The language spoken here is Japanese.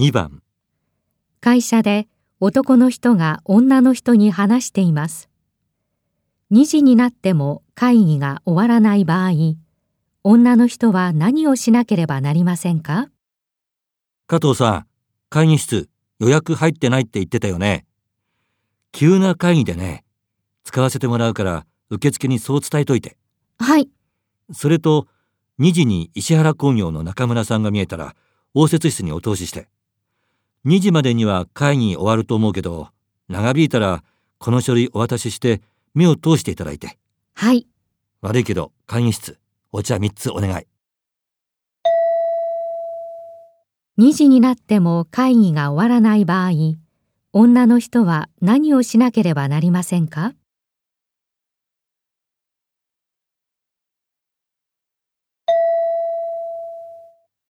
2番会社で男の人が女の人に話しています。2時になっても会議が終わらない場合、女の人は何をしなければなりませんか？加藤さん、会議室予約入ってないって言ってたよね。急な会議でね、使わせてもらうから受付にそう伝えといて。はい、それと、2時に石原工業の中村さんが見えたら、応接室にお通しして。2時までには会議終わると思うけど、長引いたらこの書類お渡しして目を通していただいて。はい。悪いけど会議室、お茶3つお願い。2時になっても会議が終わらない場合、女の人は何をしなければなりませんか？